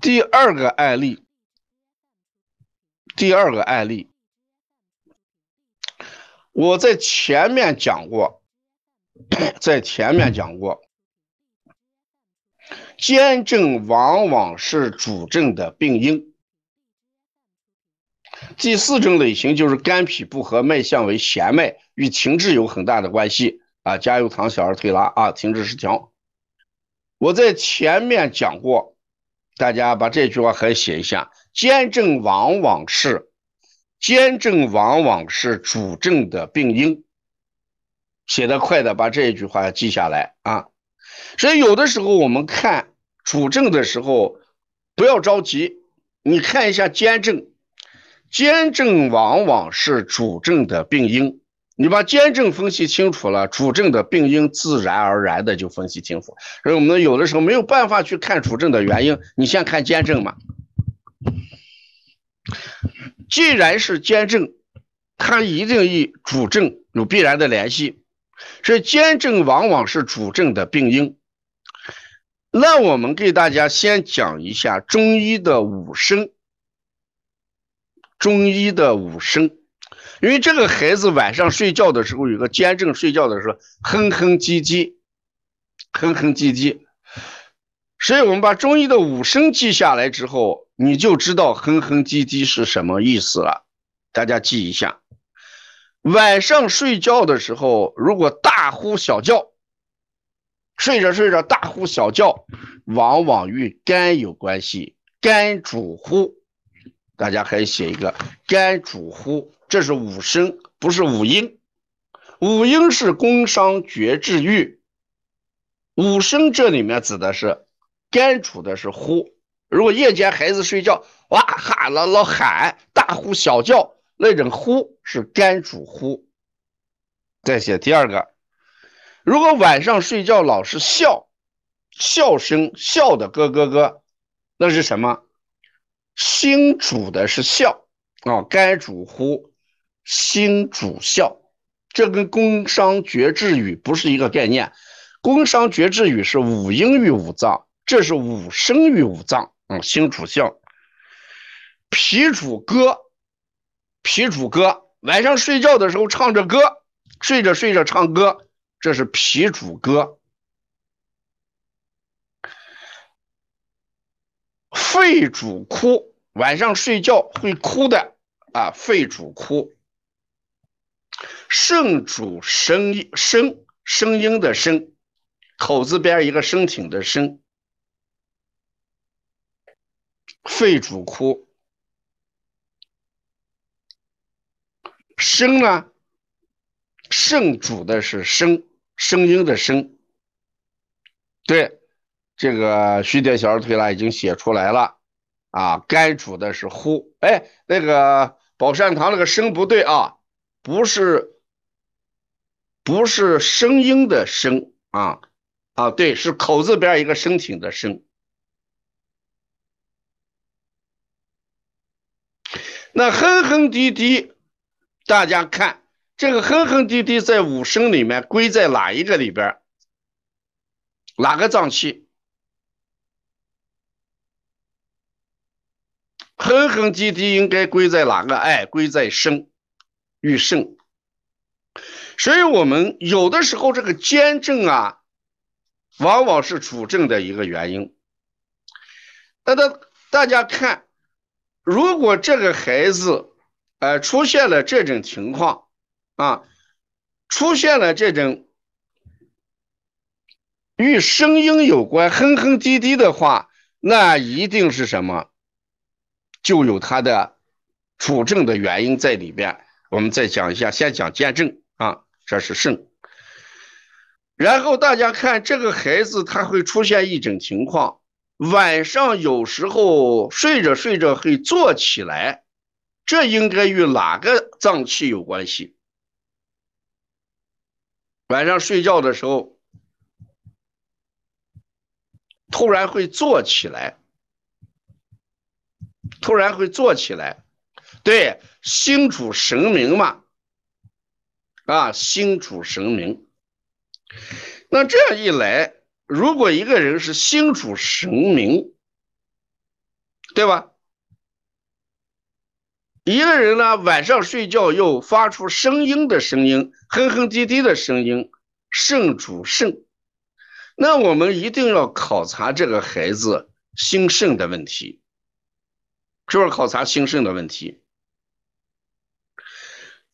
第二个案例，第二个案例，我在前面讲过，在前面讲过，肩症往往是主症的病因。第四种类型就是肝脾不和，脉象为弦脉，与停滞有很大的关系啊。加油糖小儿推拿啊，停滞失调。我在前面讲过。大家把这句话可以写一下：肩症往往是肩症往往是主症的病因。写的快的，把这一句话记下来啊。所以有的时候我们看主症的时候，不要着急，你看一下肩症，肩症往往是主症的病因。你把肩症分析清楚了，主症的病因自然而然的就分析清楚。所以我们有的时候没有办法去看主症的原因，你先看肩症嘛。既然是肩症，它一定与主症有必然的联系，所以肩症往往是主症的病因。那我们给大家先讲一下中医的五声，中医的五声。因为这个孩子晚上睡觉的时候有个监证，睡觉的时候哼哼唧唧，哼哼唧唧，所以我们把中医的五声记下来之后，你就知道哼哼唧唧是什么意思了。大家记一下，晚上睡觉的时候如果大呼小叫，睡着睡着大呼小叫，往往与肝有关系，肝主呼，大家可以写一个肝主呼。这是五声，不是五音。五音是宫商角徵羽，五声这里面指的是肝主的是呼。如果夜间孩子睡觉，哇哈老老喊，大呼小叫，那种呼是肝主呼。再写第二个，如果晚上睡觉老是笑，笑声笑的咯咯咯，那是什么？心主的是笑啊，肝主呼。心主笑，这跟宫商角徵羽不是一个概念。宫商角徵羽是五音与五脏，这是五声与五脏。嗯，心主笑，脾主歌，脾主歌，晚上睡觉的时候唱着歌，睡着睡着唱歌，这是脾主歌。肺主哭，晚上睡觉会哭的啊，肺主哭。肾主声音，声声音的声，口字边一个声挺的声。肺主哭，声呢？肾主的是声，声音的声。对，这个徐蝶小儿推拿已经写出来了啊。肝主的是呼，哎，那个宝善堂那个声不对啊。不是，不是声音的声啊啊，对，是口字边一个声挺的声。那哼哼滴滴，大家看这个哼哼滴滴在五声里面归在哪一个里边？哪个脏器？哼哼滴滴应该归在哪个？哎，归在声。与肾，所以我们有的时候这个肩症啊，往往是主症的一个原因。那大大家看，如果这个孩子，呃，出现了这种情况啊，出现了这种与声音有关哼哼滴滴的话，那一定是什么？就有他的主症的原因在里边。我们再讲一下，先讲肩症啊，这是肾。然后大家看这个孩子，他会出现一种情况，晚上有时候睡着睡着会坐起来，这应该与哪个脏器有关系？晚上睡觉的时候突然会坐起来，突然会坐起来。对，心主神明嘛，啊，心主神明。那这样一来，如果一个人是心主神明，对吧？一个人呢，晚上睡觉又发出声音的声音，哼哼唧唧的声音，肾主肾，那我们一定要考察这个孩子心肾的问题，是不是考察心肾的问题？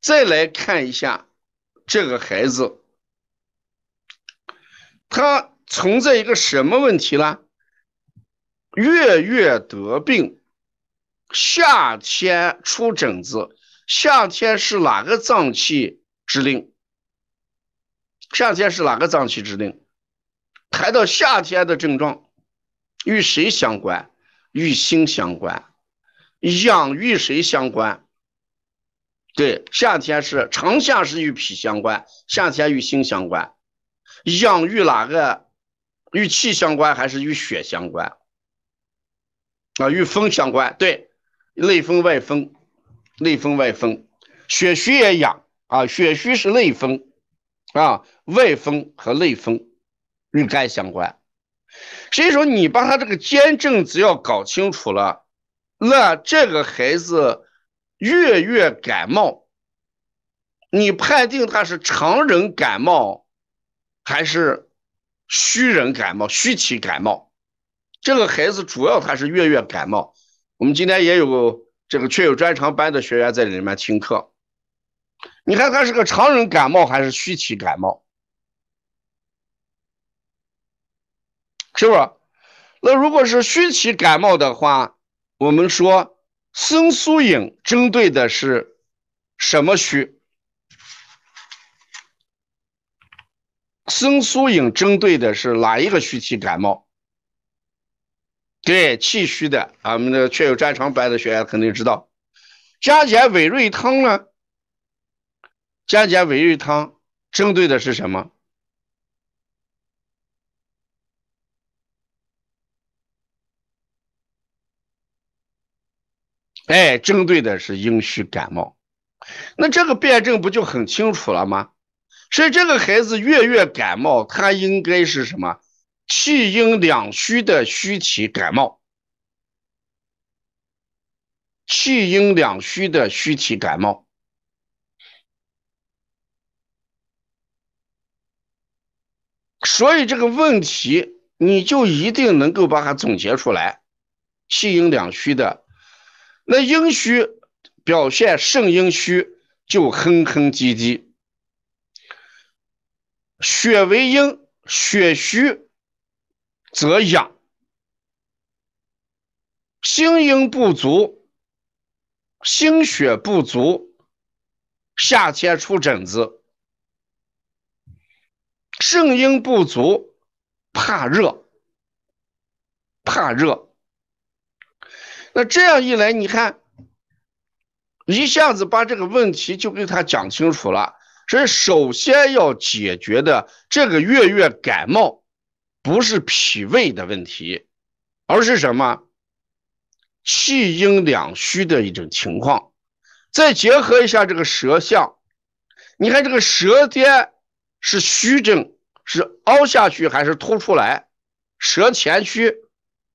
再来看一下这个孩子，他存在一个什么问题呢？月月得病，夏天出疹子。夏天是哪个脏器之令？夏天是哪个脏器之令？谈到夏天的症状，与谁相关？与心相关。养与谁相关？对，夏天是长夏是与脾相关，夏天与心相关。养与哪个？与气相关还是与血相关？啊，与风相关，对，内风外风，内风外风，血虚也养啊，血虚是内风啊，外风和内风与肝相关，所以说你把他这个肩症只要搞清楚了，那这个孩子月月感冒，你判定他是常人感冒还是虚人感冒、虚体感冒？这个孩子主要他是月月感冒，我们今天也有这个确有专长班的学员在里面听课。你看他是个常人感冒还是虚体感冒？是不是？那如果是虚体感冒的话，我们说生苏饮针对的是什么虚？生苏饮针对的是哪一个虚体感冒？对气虚的啊，我们的确有专长班的学员肯定知道，加减伟瑞汤呢？加减伟瑞汤针对的是什么？哎，针对的是阴虚感冒。那这个辩证不就很清楚了吗？所以这个孩子月月感冒，他应该是什么？气阴两虚的虚体感冒，气阴两虚的虚体感冒，所以这个问题你就一定能够把它总结出来。气阴两虚的，那阴虚表现肾阴虚就哼哼唧唧，血为阴，血虚。则养，心阴不足，心血不足，夏天出疹子；肾阴不足，怕热，怕热。那这样一来，你看，一下子把这个问题就给他讲清楚了。所以，首先要解决的这个月月感冒。不是脾胃的问题，而是什么？气阴两虚的一种情况。再结合一下这个舌象，你看这个舌尖是虚症，是凹下去还是凸出来？舌前虚，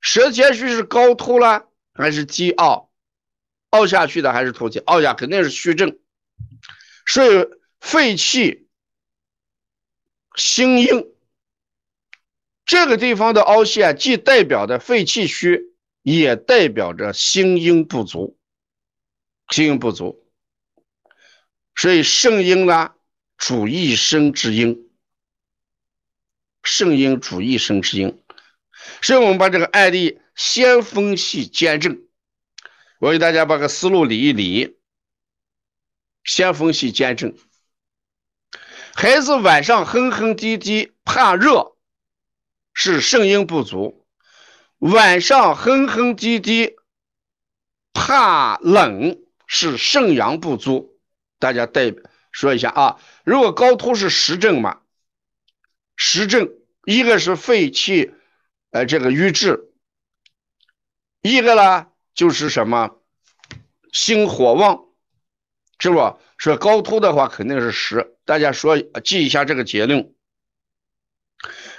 舌前虚是高凸了还是低凹？凹下去的还是凸起？凹下肯定是虚症。所以肺气心阴。这个地方的凹陷既代表着肺气虚，也代表着心阴不足。心阴不足，所以肾阴呢主一生之阴，肾阴主一生之阴。所以我们把这个案例先分析兼证，我给大家把个思路理一理。先分析兼证，孩子晚上哼哼唧唧，怕热。是肾阴不足，晚上哼哼唧唧，怕冷是肾阳不足。大家代说一下啊，如果高突是实症嘛，实症一个是肺气，呃，这个瘀滞，一个呢就是什么心火旺，是不？说高凸的话肯定是实，大家说记一下这个结论。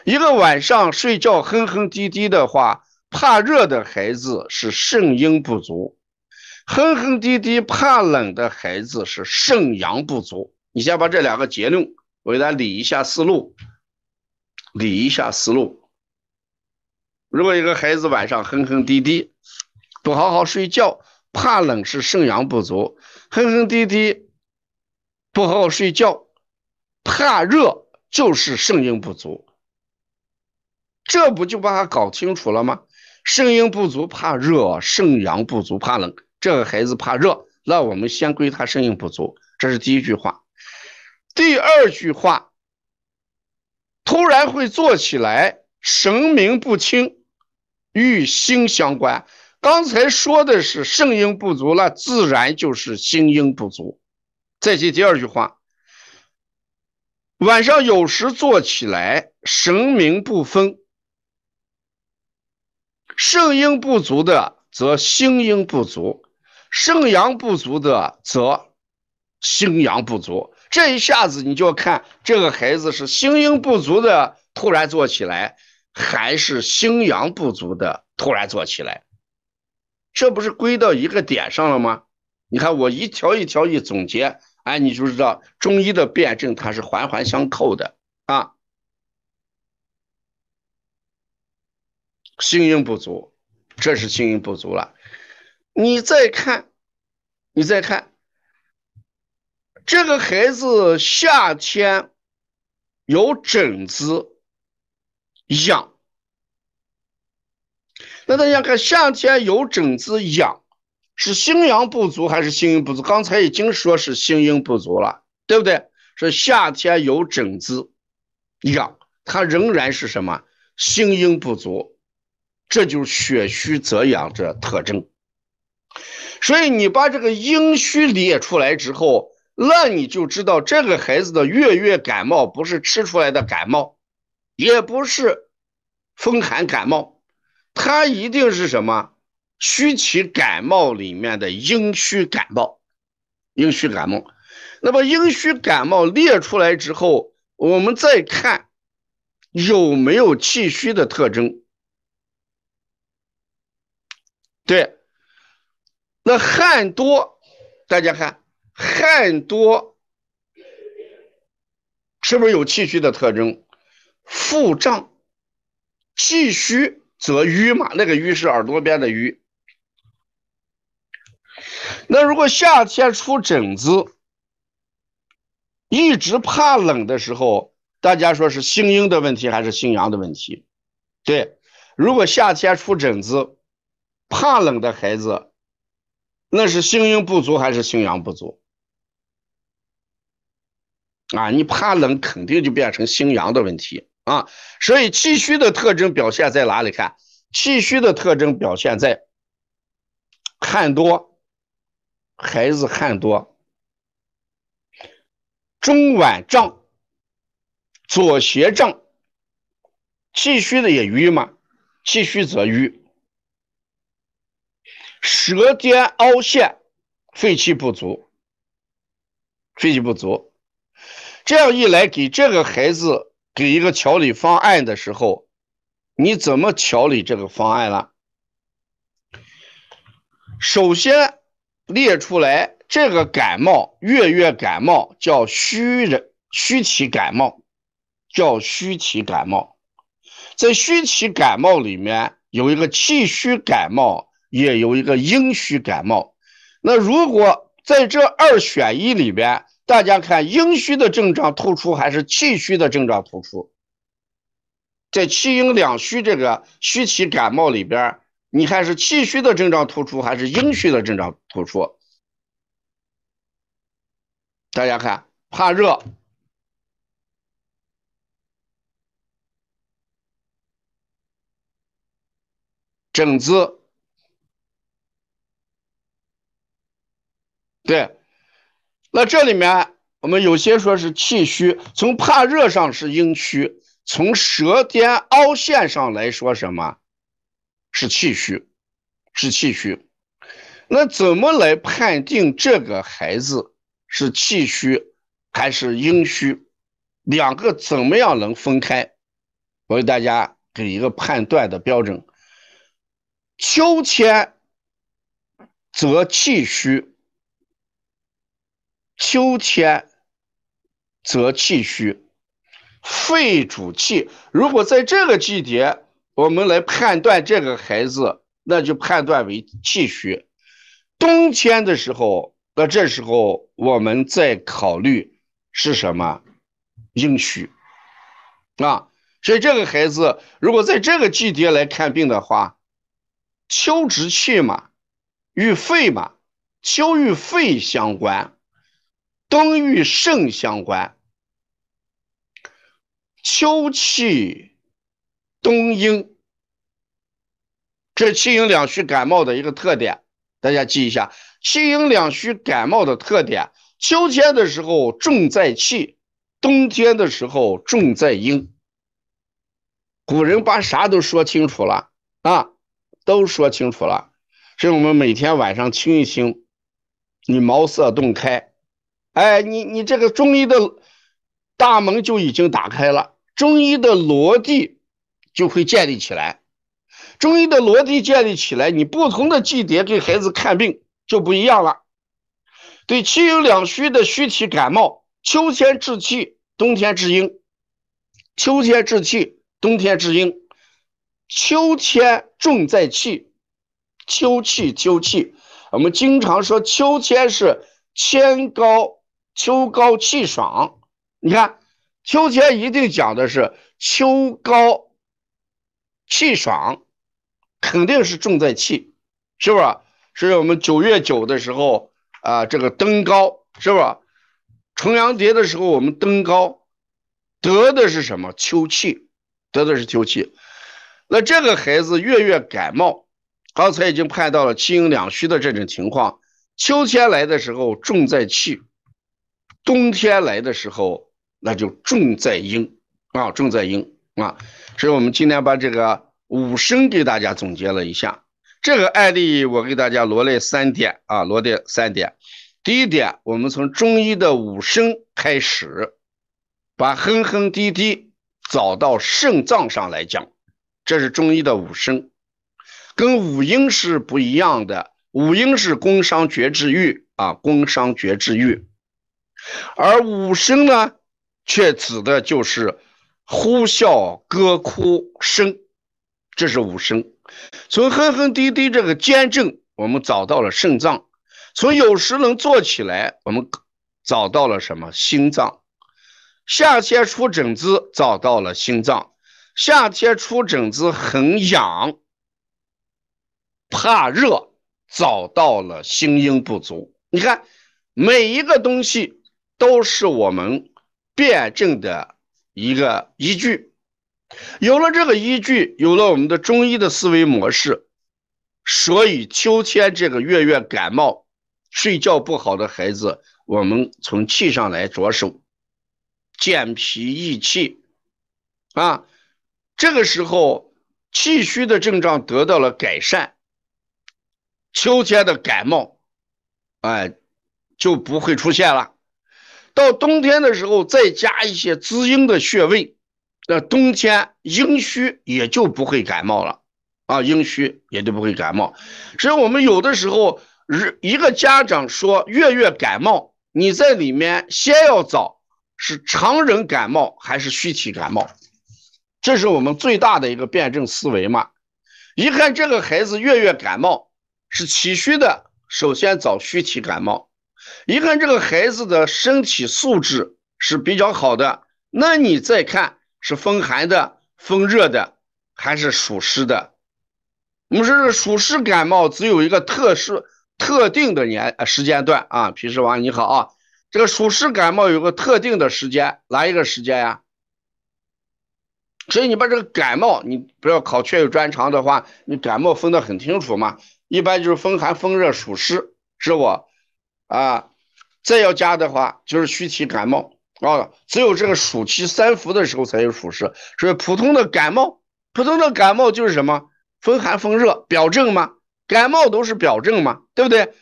一个晚上睡觉哼哼唧唧的话，怕热的孩子是肾阴不足，哼哼滴滴怕冷的孩子是肾阳不足。你先把这两个结论，我给大家理一下思路，理一下思路。如果一个孩子晚上哼哼滴滴，不好好睡觉，怕冷是肾阳不足；哼哼滴滴，不好好睡觉，怕热就是肾阴不足。这不就把它搞清楚了吗？肾阴不足怕热，肾阳不足怕冷。这个孩子怕热，那我们先归他肾阴不足。这是第一句话。第二句话，突然会坐起来，神明不清，与心相关。刚才说的是肾阴不足，那自然就是心阴不足。再接第二句话，晚上有时坐起来，神明不分。肾阴不足的，则心阴不足；肾阳不足的，则心阳不足。这一下子，你就要看这个孩子是心阴不足的突然坐起来，还是心阳不足的突然坐起来。这不是归到一个点上了吗？你看我一条一条一总结，哎，你就知道中医的辩证它是环环相扣的啊。心阴不足，这是心阴不足了。你再看，你再看，这个孩子夏天有疹子痒，那大家看，夏天有疹子痒，是心阳不足还是心阴不足？刚才已经说是心阴不足了，对不对？是夏天有疹子痒，它仍然是什么？心阴不足。这就是血虚则养这特征，所以你把这个阴虚列出来之后，那你就知道这个孩子的月月感冒不是吃出来的感冒，也不是风寒感冒，他一定是什么虚起感冒里面的阴虚感冒，阴虚感冒。那么阴虚感冒列出来之后，我们再看有没有气虚的特征。对，那汗多，大家看汗多，是不是有气虚的特征？腹胀，气虚则瘀嘛，那个瘀是耳朵边的瘀。那如果夏天出疹子，一直怕冷的时候，大家说是心阴的问题还是心阳的问题？对，如果夏天出疹子。怕冷的孩子，那是心阴不足还是心阳不足？啊，你怕冷肯定就变成心阳的问题啊。所以气虚的特征表现在哪里？看气虚的特征表现在汗多，孩子汗多，中脘胀，左胁胀，气虚的也瘀嘛，气虚则瘀。舌尖凹陷，肺气不足，肺气不足，这样一来，给这个孩子给一个调理方案的时候，你怎么调理这个方案了？首先列出来，这个感冒月月感冒叫虚人虚体感冒，叫虚体感冒，在虚体感冒里面有一个气虚感冒。也有一个阴虚感冒，那如果在这二选一里边，大家看阴虚的症状突出还是气虚的症状突出？在气阴两虚这个虚体感冒里边，你看是气虚的症状突出还是阴虚的症状突出？大家看，怕热，疹子。对，那这里面我们有些说是气虚，从怕热上是阴虚，从舌尖凹陷上来说什么是气虚？是气虚。那怎么来判定这个孩子是气虚还是阴虚？两个怎么样能分开？我给大家给一个判断的标准。秋天则气虚，秋天则气虚，肺主气。如果在这个季节，我们来判断这个孩子，那就判断为气虚。冬天的时候，那这时候我们再考虑是什么阴虚啊。所以这个孩子如果在这个季节来看病的话，秋之气嘛，与肺嘛，秋与肺相关，冬与肾相关，秋气。冬阴，这气阴两虚感冒的一个特点，大家记一下。气阴两虚感冒的特点，秋天的时候重在气，冬天的时候重在阴。古人把啥都说清楚了啊，都说清楚了。所以我们每天晚上清一清，你茅塞顿开，哎，你你这个中医的大门就已经打开了，中医的逻辑。就会建立起来，中医的逻辑建立起来，你不同的季节给孩子看病就不一样了。对气有两虚的虚体感冒，秋天治气，冬天治阴；秋天治气，冬天治阴。秋天重在气，秋气秋气。我们经常说秋天是天高，秋高气爽。你看，秋天一定讲的是秋高。气爽，肯定是重在气，是不是？所以我们九月九的时候啊，这个登高，是不是？重阳节的时候我们登高，得的是什么？秋气，得的是秋气。那这个孩子月月感冒，刚才已经判到了气阴两虚的这种情况。秋天来的时候重在气，冬天来的时候那就重在阴啊，重在阴啊。所以我们今天把这个五声给大家总结了一下，这个案例我给大家罗列三点。啊，罗列三点。第一点，我们从中医的五声开始，把哼哼滴滴找到肾脏上来讲，这是中医的五声，跟五音是不一样的。五音是宫商角徵羽啊，宫商角徵羽，而五声呢，却指的就是。呼啸歌哭声，这是五声。从哼哼滴滴这个间症，我们找到了肾脏；从有时能坐起来，我们找到了什么？心脏。夏天出疹子，找到了心脏。夏天出疹子很痒，怕热，找到了心阴不足。你看，每一个东西都是我们辩证的。一个依据，有了这个依据，有了我们的中医的思维模式，所以秋天这个月月感冒、睡觉不好的孩子，我们从气上来着手，健脾益气啊，这个时候气虚的症状得到了改善，秋天的感冒，哎，就不会出现了。到冬天的时候，再加一些滋阴的穴位，那冬天阴虚也就不会感冒了啊，阴虚也就不会感冒。所以，我们有的时候，一个家长说月月感冒，你在里面先要找是常人感冒还是虚体感冒，这是我们最大的一个辩证思维嘛。一看这个孩子月月感冒是气虚的，首先找虚体感冒。一看这个孩子的身体素质是比较好的，那你再看是风寒的、风热的，还是暑湿的？我们说这暑湿感冒只有一个特殊、特定的年时间段啊。皮实王你好啊，这个暑湿感冒有个特定的时间，哪一个时间呀？所以你把这个感冒，你不要考确有专长的话，你感冒分得很清楚嘛。一般就是风寒、风热、暑湿，是不？啊，再要加的话就是虚体感冒啊，只有这个暑期三伏的时候才有暑湿，所以普通的感冒，普通的感冒就是什么风寒风热表症嘛，感冒都是表症嘛，对不对？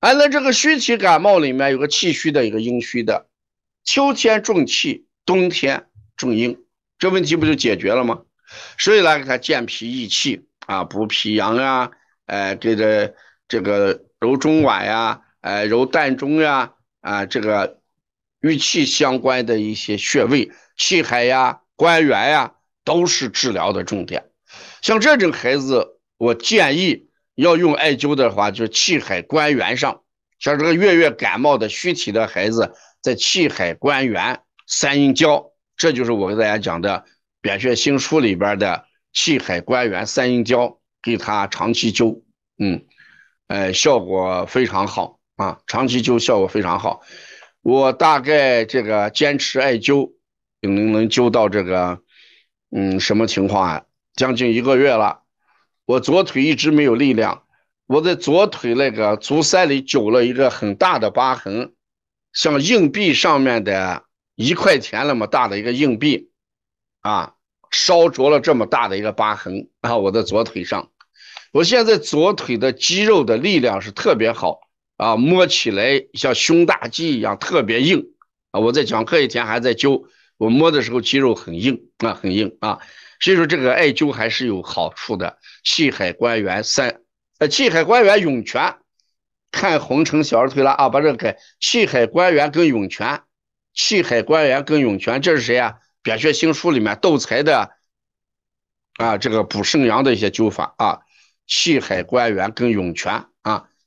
哎，那这个虚体感冒里面有个气虚的，一个阴虚的，秋天重气，冬天重阴，这问题不就解决了吗？所以来给他健脾益气啊，补脾阳啊，哎，给这这个揉中脘呀，哎，揉膻中呀，啊，这个与气相关的一些穴位，气海呀、关元呀，都是治疗的重点。像这种孩子，我建议要用艾灸的话，就气海关元上。像这个月月感冒的虚体的孩子，在气海关元三阴交，这就是我给大家讲的《扁鹊新书》里边的气海关元三阴交，给他长期灸，嗯，呃，效果非常好啊，长期灸效果非常好。我大概这个坚持艾灸，能能灸到这个，嗯，什么情况啊？将近一个月了，我左腿一直没有力量。我在左腿那个足三里灸了一个很大的疤痕，像硬币上面的一块钱那么大的一个硬币，啊，烧灼了这么大的一个疤痕啊！我的左腿上，我现在左腿的肌肉的力量是特别好啊，摸起来像胸大肌一样特别硬啊！我在讲课一天还在灸，我摸的时候肌肉很硬啊，很硬啊！所以说这个艾灸还是有好处的，气海关元三。呃，气海关元涌泉，看红成小儿推拿啊！把这个改，气海关元跟涌泉，气海关元跟涌泉，这是谁啊？《扁鹊新书》里面斗财的啊，这个补肾阳的一些灸法啊。气海关元跟涌泉，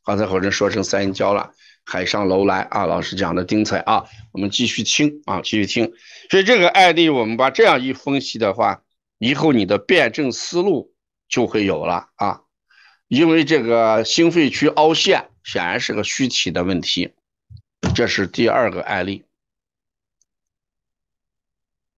刚才好像说成三阴交了。海上楼来啊，老师讲的精彩啊，我们继续听啊，继续听。所以这个案例，我们把这样一分析的话，以后你的辩证思路就会有了啊。因为这个心肺区凹陷显然是个虚体的问题，这是第二个案例。